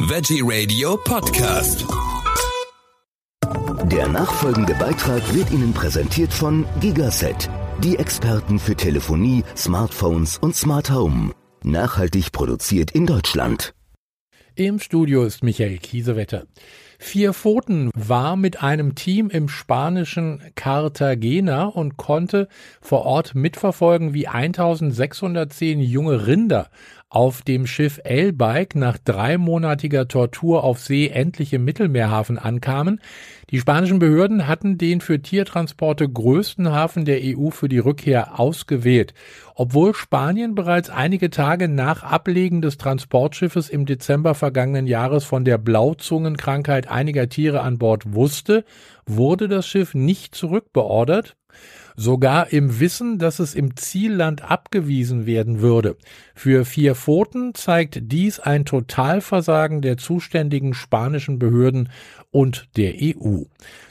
Veggie Radio Podcast. Der nachfolgende Beitrag wird Ihnen präsentiert von Gigaset, die Experten für Telefonie, Smartphones und Smart Home. Nachhaltig produziert in Deutschland. Im Studio ist Michael Kiesewetter. Vier Pfoten war mit einem Team im spanischen Cartagena und konnte vor Ort mitverfolgen, wie 1610 junge Rinder auf dem Schiff Elbike nach dreimonatiger Tortur auf See endlich im Mittelmeerhafen ankamen. Die spanischen Behörden hatten den für Tiertransporte größten Hafen der EU für die Rückkehr ausgewählt. Obwohl Spanien bereits einige Tage nach Ablegen des Transportschiffes im Dezember vergangenen Jahres von der Blauzungenkrankheit einiger Tiere an Bord wusste, wurde das Schiff nicht zurückbeordert sogar im Wissen, dass es im Zielland abgewiesen werden würde. Für vier Pfoten zeigt dies ein Totalversagen der zuständigen spanischen Behörden und der EU.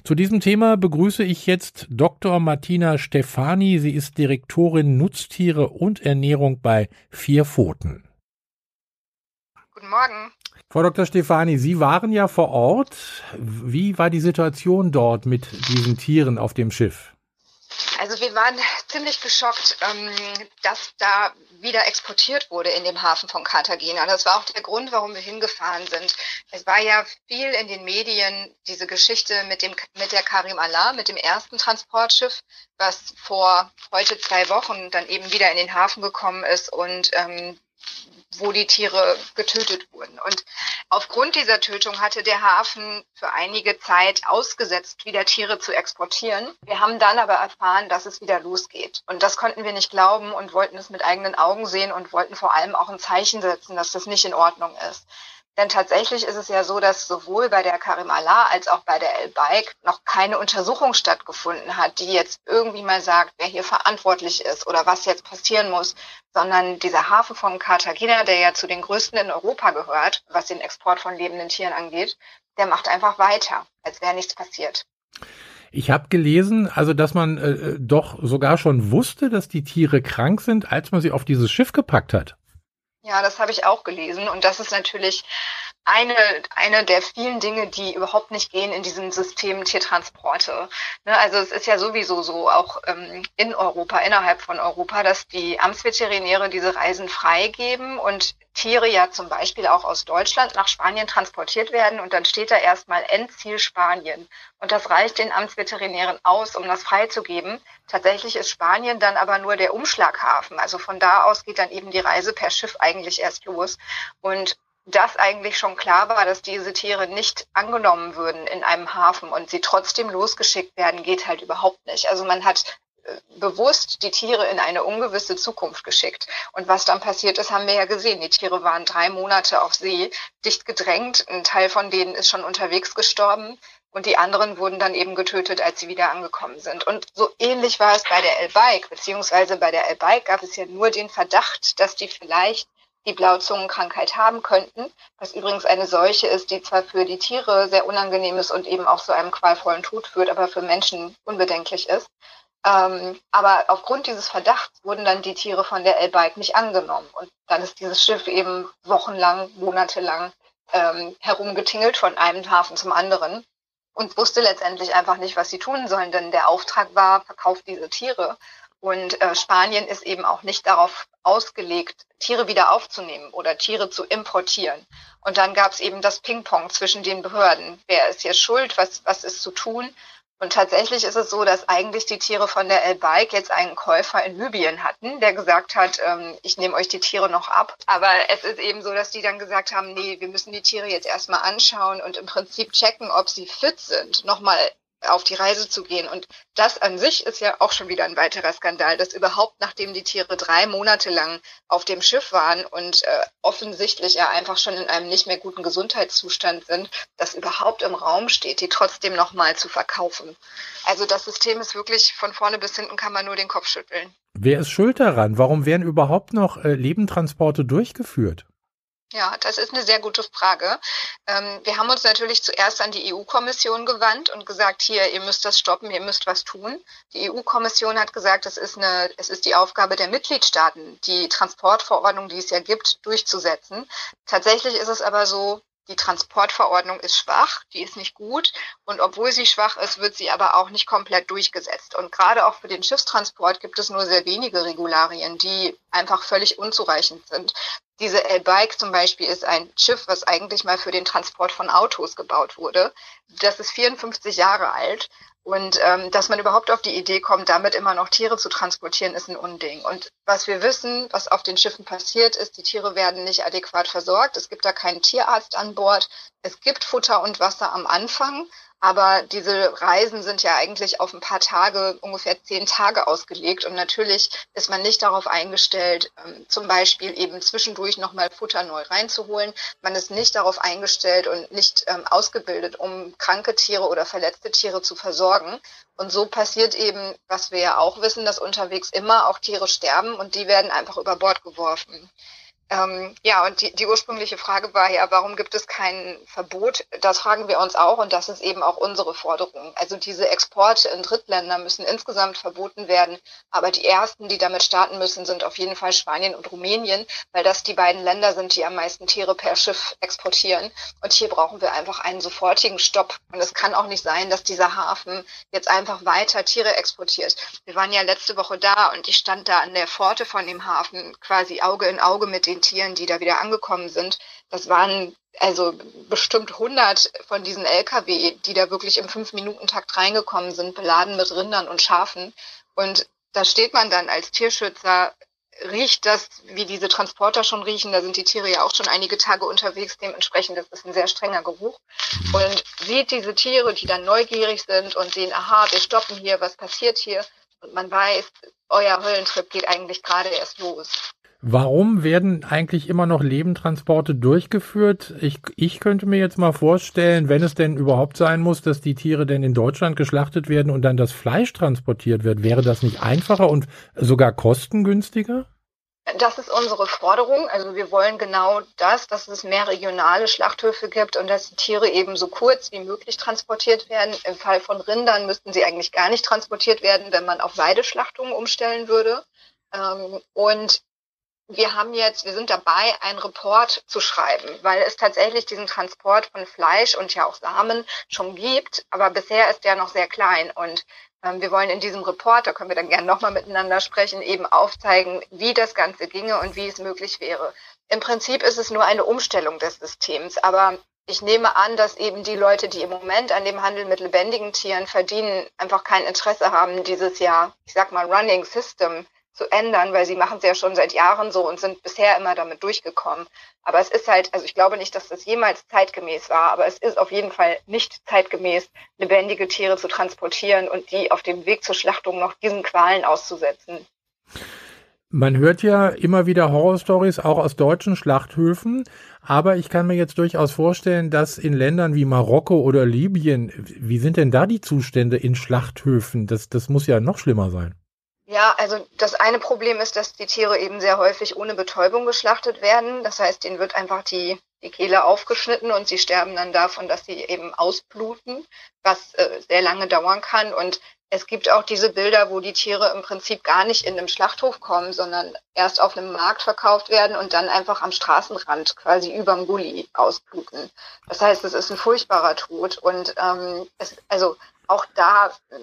Zu diesem Thema begrüße ich jetzt Dr. Martina Stefani. Sie ist Direktorin Nutztiere und Ernährung bei Vier Pfoten. Guten Morgen. Frau Dr. Stefani, Sie waren ja vor Ort. Wie war die Situation dort mit diesen Tieren auf dem Schiff? Also wir waren ziemlich geschockt, ähm, dass da wieder exportiert wurde in dem Hafen von Cartagena. Das war auch der Grund, warum wir hingefahren sind. Es war ja viel in den Medien diese Geschichte mit dem mit der Karim Allah, mit dem ersten Transportschiff, was vor heute zwei Wochen dann eben wieder in den Hafen gekommen ist und ähm, wo die Tiere getötet wurden. Und aufgrund dieser Tötung hatte der Hafen für einige Zeit ausgesetzt, wieder Tiere zu exportieren. Wir haben dann aber erfahren, dass es wieder losgeht. Und das konnten wir nicht glauben und wollten es mit eigenen Augen sehen und wollten vor allem auch ein Zeichen setzen, dass das nicht in Ordnung ist. Denn tatsächlich ist es ja so, dass sowohl bei der Karim Allah als auch bei der El Bike noch keine Untersuchung stattgefunden hat, die jetzt irgendwie mal sagt, wer hier verantwortlich ist oder was jetzt passieren muss, sondern dieser Hafen von Cartagena, der ja zu den größten in Europa gehört, was den Export von lebenden Tieren angeht, der macht einfach weiter, als wäre nichts passiert. Ich habe gelesen, also dass man äh, äh, doch sogar schon wusste, dass die Tiere krank sind, als man sie auf dieses Schiff gepackt hat. Ja, das habe ich auch gelesen. Und das ist natürlich eine, eine der vielen Dinge, die überhaupt nicht gehen in diesem System Tiertransporte. Ne, also es ist ja sowieso so, auch ähm, in Europa, innerhalb von Europa, dass die Amtsveterinäre diese Reisen freigeben und Tiere ja zum Beispiel auch aus Deutschland nach Spanien transportiert werden und dann steht da erstmal Endziel Spanien. Und das reicht den Amtsveterinären aus, um das freizugeben. Tatsächlich ist Spanien dann aber nur der Umschlaghafen. Also von da aus geht dann eben die Reise per Schiff eigentlich erst los. Und dass eigentlich schon klar war, dass diese Tiere nicht angenommen würden in einem Hafen und sie trotzdem losgeschickt werden, geht halt überhaupt nicht. Also man hat bewusst die Tiere in eine ungewisse Zukunft geschickt. Und was dann passiert ist, haben wir ja gesehen. Die Tiere waren drei Monate auf See, dicht gedrängt. Ein Teil von denen ist schon unterwegs gestorben. Und die anderen wurden dann eben getötet, als sie wieder angekommen sind. Und so ähnlich war es bei der El-Bike, beziehungsweise bei der El-Bike gab es ja nur den Verdacht, dass die vielleicht die Blauzungenkrankheit haben könnten, was übrigens eine Seuche ist, die zwar für die Tiere sehr unangenehm ist und eben auch zu einem qualvollen Tod führt, aber für Menschen unbedenklich ist. Ähm, aber aufgrund dieses Verdachts wurden dann die Tiere von der L-Bike nicht angenommen. Und dann ist dieses Schiff eben wochenlang, monatelang ähm, herumgetingelt von einem Hafen zum anderen und wusste letztendlich einfach nicht, was sie tun sollen, denn der Auftrag war, verkauft diese Tiere. Und äh, Spanien ist eben auch nicht darauf ausgelegt, Tiere wieder aufzunehmen oder Tiere zu importieren. Und dann gab es eben das Ping-Pong zwischen den Behörden. Wer ist hier schuld? Was, was ist zu tun? Und tatsächlich ist es so, dass eigentlich die Tiere von der El Bike jetzt einen Käufer in Libyen hatten, der gesagt hat, ähm, ich nehme euch die Tiere noch ab. Aber es ist eben so, dass die dann gesagt haben, nee, wir müssen die Tiere jetzt erstmal anschauen und im Prinzip checken, ob sie fit sind. Nochmal auf die Reise zu gehen. Und das an sich ist ja auch schon wieder ein weiterer Skandal, dass überhaupt, nachdem die Tiere drei Monate lang auf dem Schiff waren und äh, offensichtlich ja einfach schon in einem nicht mehr guten Gesundheitszustand sind, dass überhaupt im Raum steht, die trotzdem nochmal zu verkaufen. Also das System ist wirklich von vorne bis hinten kann man nur den Kopf schütteln. Wer ist schuld daran? Warum werden überhaupt noch äh, Lebendtransporte durchgeführt? Ja, das ist eine sehr gute Frage. Ähm, wir haben uns natürlich zuerst an die EU-Kommission gewandt und gesagt, hier, ihr müsst das stoppen, ihr müsst was tun. Die EU-Kommission hat gesagt, es ist, eine, es ist die Aufgabe der Mitgliedstaaten, die Transportverordnung, die es ja gibt, durchzusetzen. Tatsächlich ist es aber so, die Transportverordnung ist schwach, die ist nicht gut und obwohl sie schwach ist, wird sie aber auch nicht komplett durchgesetzt. Und gerade auch für den Schiffstransport gibt es nur sehr wenige Regularien, die einfach völlig unzureichend sind. Diese L-Bike zum Beispiel ist ein Schiff, was eigentlich mal für den Transport von Autos gebaut wurde. Das ist 54 Jahre alt und ähm, dass man überhaupt auf die Idee kommt, damit immer noch Tiere zu transportieren, ist ein Unding. Und was wir wissen, was auf den Schiffen passiert ist, die Tiere werden nicht adäquat versorgt. Es gibt da keinen Tierarzt an Bord. Es gibt Futter und Wasser am Anfang. Aber diese Reisen sind ja eigentlich auf ein paar Tage, ungefähr zehn Tage ausgelegt. Und natürlich ist man nicht darauf eingestellt, ähm, zum Beispiel eben zwischendurch nochmal Futter neu reinzuholen. Man ist nicht darauf eingestellt und nicht ähm, ausgebildet, um kranke Tiere oder verletzte Tiere zu versorgen. Und so passiert eben, was wir ja auch wissen, dass unterwegs immer auch Tiere sterben und die werden einfach über Bord geworfen. Ähm, ja, und die, die ursprüngliche Frage war ja, warum gibt es kein Verbot? Das fragen wir uns auch und das ist eben auch unsere Forderung. Also diese Exporte in Drittländer müssen insgesamt verboten werden, aber die ersten, die damit starten müssen, sind auf jeden Fall Spanien und Rumänien, weil das die beiden Länder sind, die am meisten Tiere per Schiff exportieren. Und hier brauchen wir einfach einen sofortigen Stopp. Und es kann auch nicht sein, dass dieser Hafen jetzt einfach weiter Tiere exportiert. Wir waren ja letzte Woche da und ich stand da an der Pforte von dem Hafen quasi Auge in Auge mit den den Tieren, die da wieder angekommen sind. Das waren also bestimmt 100 von diesen Lkw, die da wirklich im Fünf-Minuten-Takt reingekommen sind, beladen mit Rindern und Schafen. Und da steht man dann als Tierschützer, riecht das, wie diese Transporter schon riechen. Da sind die Tiere ja auch schon einige Tage unterwegs. Dementsprechend das ist ein sehr strenger Geruch. Und sieht diese Tiere, die dann neugierig sind und sehen, aha, wir stoppen hier, was passiert hier? Und man weiß, euer Höllentrip geht eigentlich gerade erst los. Warum werden eigentlich immer noch Lebendtransporte durchgeführt? Ich, ich könnte mir jetzt mal vorstellen, wenn es denn überhaupt sein muss, dass die Tiere denn in Deutschland geschlachtet werden und dann das Fleisch transportiert wird, wäre das nicht einfacher und sogar kostengünstiger? Das ist unsere Forderung. Also wir wollen genau das, dass es mehr regionale Schlachthöfe gibt und dass die Tiere eben so kurz wie möglich transportiert werden. Im Fall von Rindern müssten sie eigentlich gar nicht transportiert werden, wenn man auf Weideschlachtungen umstellen würde. Ähm, und wir haben jetzt, wir sind dabei, einen Report zu schreiben, weil es tatsächlich diesen Transport von Fleisch und ja auch Samen schon gibt, aber bisher ist der noch sehr klein und ähm, wir wollen in diesem Report, da können wir dann gerne nochmal miteinander sprechen, eben aufzeigen, wie das Ganze ginge und wie es möglich wäre. Im Prinzip ist es nur eine Umstellung des Systems, aber ich nehme an, dass eben die Leute, die im Moment an dem Handel mit lebendigen Tieren verdienen, einfach kein Interesse haben, dieses Jahr, ich sag mal, Running System zu ändern, weil sie machen es ja schon seit Jahren so und sind bisher immer damit durchgekommen. Aber es ist halt, also ich glaube nicht, dass das jemals zeitgemäß war, aber es ist auf jeden Fall nicht zeitgemäß, lebendige Tiere zu transportieren und die auf dem Weg zur Schlachtung noch diesen Qualen auszusetzen. Man hört ja immer wieder Horrorstories auch aus deutschen Schlachthöfen, aber ich kann mir jetzt durchaus vorstellen, dass in Ländern wie Marokko oder Libyen, wie sind denn da die Zustände in Schlachthöfen? Das, das muss ja noch schlimmer sein. Ja, also das eine Problem ist, dass die Tiere eben sehr häufig ohne Betäubung geschlachtet werden. Das heißt, ihnen wird einfach die, die Kehle aufgeschnitten und sie sterben dann davon, dass sie eben ausbluten, was äh, sehr lange dauern kann. Und es gibt auch diese Bilder, wo die Tiere im Prinzip gar nicht in einem Schlachthof kommen, sondern erst auf einem Markt verkauft werden und dann einfach am Straßenrand quasi überm Gully ausbluten. Das heißt, es ist ein furchtbarer Tod. Und ähm, es, also auch da, äh,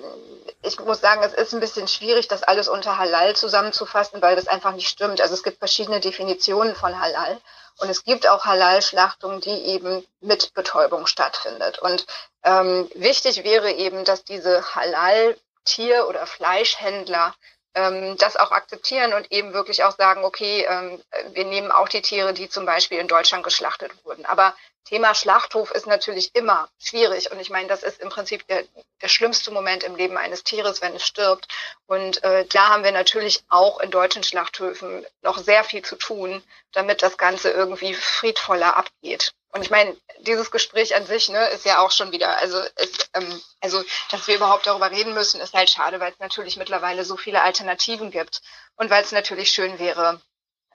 ich muss sagen, es ist ein bisschen schwierig, das alles unter Halal zusammenzufassen, weil das einfach nicht stimmt. Also es gibt verschiedene Definitionen von Halal und es gibt auch Halal-Schlachtung, die eben mit Betäubung stattfindet. Und ähm, wichtig wäre eben, dass diese Halal-Tier- oder Fleischhändler ähm, das auch akzeptieren und eben wirklich auch sagen, okay, ähm, wir nehmen auch die Tiere, die zum Beispiel in Deutschland geschlachtet wurden. Aber Thema Schlachthof ist natürlich immer schwierig und ich meine, das ist im Prinzip der, der schlimmste Moment im Leben eines Tieres, wenn es stirbt. Und äh, da haben wir natürlich auch in deutschen Schlachthöfen noch sehr viel zu tun, damit das Ganze irgendwie friedvoller abgeht. Und ich meine, dieses Gespräch an sich ne, ist ja auch schon wieder, also, ist, ähm, also dass wir überhaupt darüber reden müssen, ist halt schade, weil es natürlich mittlerweile so viele Alternativen gibt und weil es natürlich schön wäre,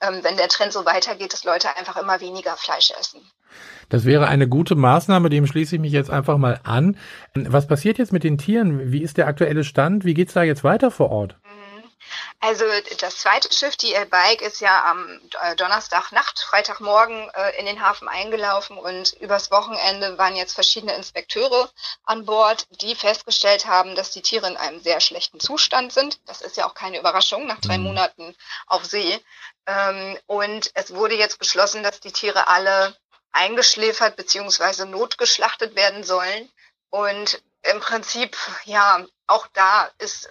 ähm, wenn der Trend so weitergeht, dass Leute einfach immer weniger Fleisch essen. Das wäre eine gute Maßnahme, dem schließe ich mich jetzt einfach mal an. Was passiert jetzt mit den Tieren? Wie ist der aktuelle Stand? Wie geht's da jetzt weiter vor Ort? Also das zweite Schiff, die El Bike, ist ja am äh, Donnerstagnacht, Freitagmorgen äh, in den Hafen eingelaufen und übers Wochenende waren jetzt verschiedene Inspekteure an Bord, die festgestellt haben, dass die Tiere in einem sehr schlechten Zustand sind. Das ist ja auch keine Überraschung nach drei mhm. Monaten auf See. Ähm, und es wurde jetzt beschlossen, dass die Tiere alle eingeschläfert bzw. notgeschlachtet werden sollen. Und im Prinzip, ja, auch da ist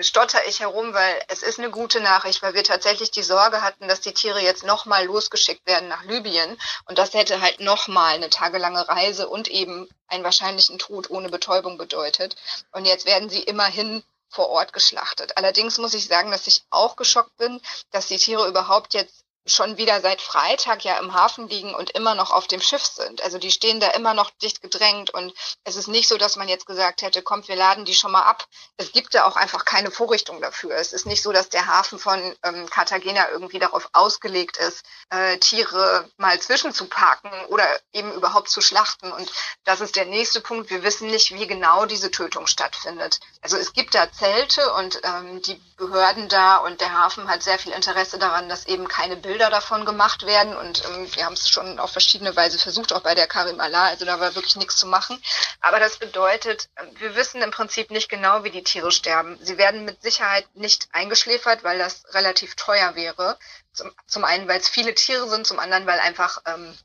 stotter ich herum, weil es ist eine gute Nachricht, weil wir tatsächlich die Sorge hatten, dass die Tiere jetzt nochmal losgeschickt werden nach Libyen. Und das hätte halt nochmal eine tagelange Reise und eben einen wahrscheinlichen Tod ohne Betäubung bedeutet. Und jetzt werden sie immerhin vor Ort geschlachtet. Allerdings muss ich sagen, dass ich auch geschockt bin, dass die Tiere überhaupt jetzt schon wieder seit Freitag ja im Hafen liegen und immer noch auf dem Schiff sind. Also die stehen da immer noch dicht gedrängt und es ist nicht so, dass man jetzt gesagt hätte, kommt, wir laden die schon mal ab. Es gibt da auch einfach keine Vorrichtung dafür. Es ist nicht so, dass der Hafen von ähm, Cartagena irgendwie darauf ausgelegt ist, äh, Tiere mal zwischenzuparken oder eben überhaupt zu schlachten. Und das ist der nächste Punkt. Wir wissen nicht, wie genau diese Tötung stattfindet. Also es gibt da Zelte und ähm, die Behörden da und der Hafen hat sehr viel Interesse daran, dass eben keine Bilder davon gemacht werden und ähm, wir haben es schon auf verschiedene Weise versucht, auch bei der Karim Allah, also da war wirklich nichts zu machen. Aber das bedeutet, ähm, wir wissen im Prinzip nicht genau, wie die Tiere sterben. Sie werden mit Sicherheit nicht eingeschläfert, weil das relativ teuer wäre. Zum, zum einen, weil es viele Tiere sind, zum anderen, weil einfach ähm,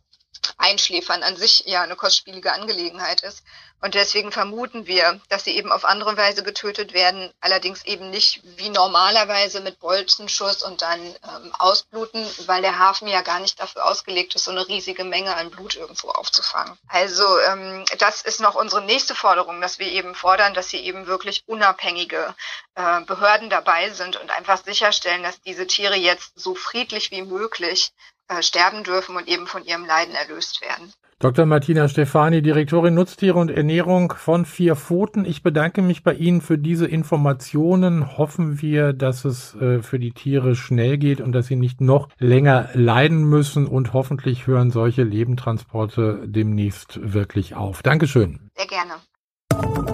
Einschläfern an sich ja eine kostspielige Angelegenheit ist. Und deswegen vermuten wir, dass sie eben auf andere Weise getötet werden, allerdings eben nicht wie normalerweise mit Bolzenschuss und dann ähm, ausbluten, weil der Hafen ja gar nicht dafür ausgelegt ist, so eine riesige Menge an Blut irgendwo aufzufangen. Also ähm, das ist noch unsere nächste Forderung, dass wir eben fordern, dass hier eben wirklich unabhängige äh, Behörden dabei sind und einfach sicherstellen, dass diese Tiere jetzt so friedlich wie möglich äh, sterben dürfen und eben von ihrem Leiden erlöst werden. Dr. Martina Stefani, Direktorin Nutztiere und Ernährung von Vier Pfoten. Ich bedanke mich bei Ihnen für diese Informationen. Hoffen wir, dass es äh, für die Tiere schnell geht und dass sie nicht noch länger leiden müssen und hoffentlich hören solche Lebentransporte demnächst wirklich auf. Dankeschön. Sehr gerne.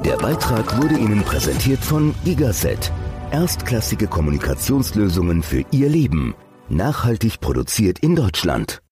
Der Beitrag wurde Ihnen präsentiert von Gigaset. Erstklassige Kommunikationslösungen für Ihr Leben. Nachhaltig produziert in Deutschland.